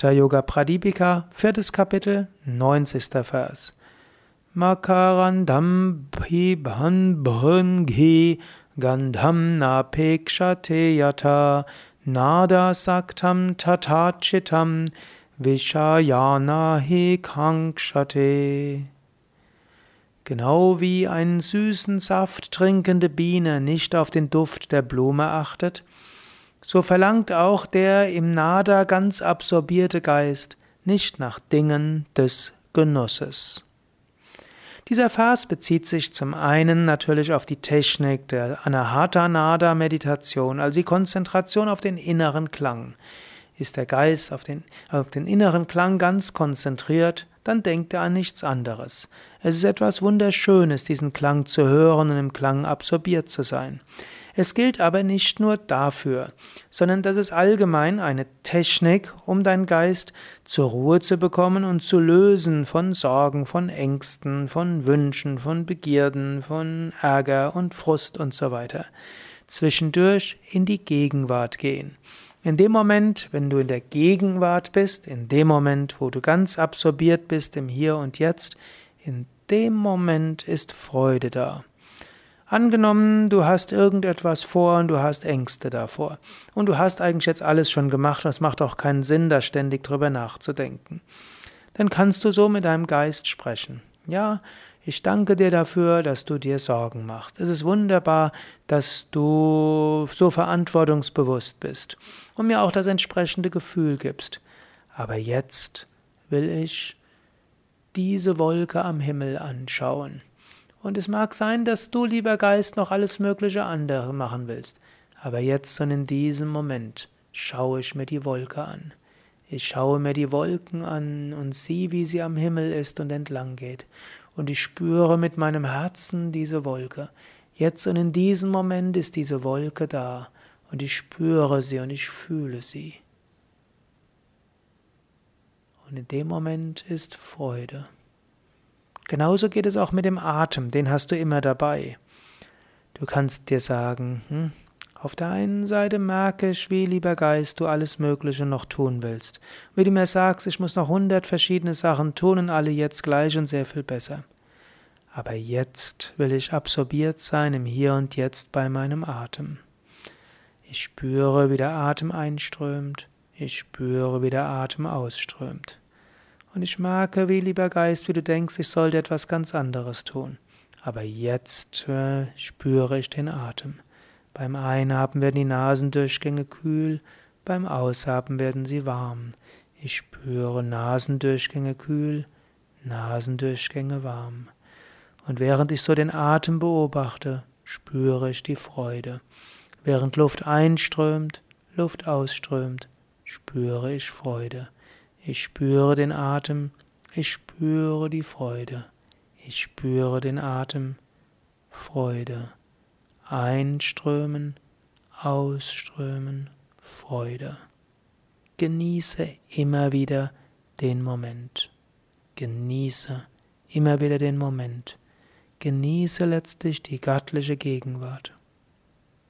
Hatha Yoga Pradipika, viertes Kapitel, 90. Vers. Makarandam pibhan bhunghi gandham napekshate yata nada saktam tatachitam vishayana hi kankshate. Genau wie einen süßen Saft trinkende Biene nicht auf den Duft der Blume achtet, so verlangt auch der im Nada ganz absorbierte Geist nicht nach Dingen des Genusses. Dieser Vers bezieht sich zum einen natürlich auf die Technik der Anahata Nada Meditation, also die Konzentration auf den inneren Klang. Ist der Geist auf den, auf den inneren Klang ganz konzentriert, dann denkt er an nichts anderes. Es ist etwas Wunderschönes, diesen Klang zu hören und im Klang absorbiert zu sein. Es gilt aber nicht nur dafür, sondern das ist allgemein eine Technik, um deinen Geist zur Ruhe zu bekommen und zu lösen von Sorgen, von Ängsten, von Wünschen, von Begierden, von Ärger und Frust und so weiter. Zwischendurch in die Gegenwart gehen. In dem Moment, wenn du in der Gegenwart bist, in dem Moment, wo du ganz absorbiert bist im Hier und Jetzt, in dem Moment ist Freude da. Angenommen, du hast irgendetwas vor und du hast Ängste davor. Und du hast eigentlich jetzt alles schon gemacht es macht auch keinen Sinn, da ständig drüber nachzudenken. Dann kannst du so mit deinem Geist sprechen. Ja, ich danke dir dafür, dass du dir Sorgen machst. Es ist wunderbar, dass du so verantwortungsbewusst bist und mir auch das entsprechende Gefühl gibst. Aber jetzt will ich diese Wolke am Himmel anschauen. Und es mag sein, dass du, lieber Geist, noch alles mögliche andere machen willst. Aber jetzt und in diesem Moment schaue ich mir die Wolke an. Ich schaue mir die Wolken an und sieh, wie sie am Himmel ist und entlang geht. Und ich spüre mit meinem Herzen diese Wolke. Jetzt und in diesem Moment ist diese Wolke da. Und ich spüre sie und ich fühle sie. Und in dem Moment ist Freude. Genauso geht es auch mit dem Atem, den hast du immer dabei. Du kannst dir sagen, hm, auf der einen Seite merke ich, wie, lieber Geist, du alles Mögliche noch tun willst. Wie du mir sagst, ich muss noch hundert verschiedene Sachen tun und alle jetzt gleich und sehr viel besser. Aber jetzt will ich absorbiert sein im Hier und Jetzt bei meinem Atem. Ich spüre, wie der Atem einströmt. Ich spüre, wie der Atem ausströmt. Und ich merke, wie lieber Geist, wie du denkst, ich sollte etwas ganz anderes tun. Aber jetzt äh, spüre ich den Atem. Beim Einatmen werden die Nasendurchgänge kühl, beim Ausatmen werden sie warm. Ich spüre Nasendurchgänge kühl, Nasendurchgänge warm. Und während ich so den Atem beobachte, spüre ich die Freude. Während Luft einströmt, Luft ausströmt, spüre ich Freude. Ich spüre den Atem, ich spüre die Freude. Ich spüre den Atem, Freude. Einströmen, ausströmen, Freude. Genieße immer wieder den Moment. Genieße immer wieder den Moment. Genieße letztlich die göttliche Gegenwart.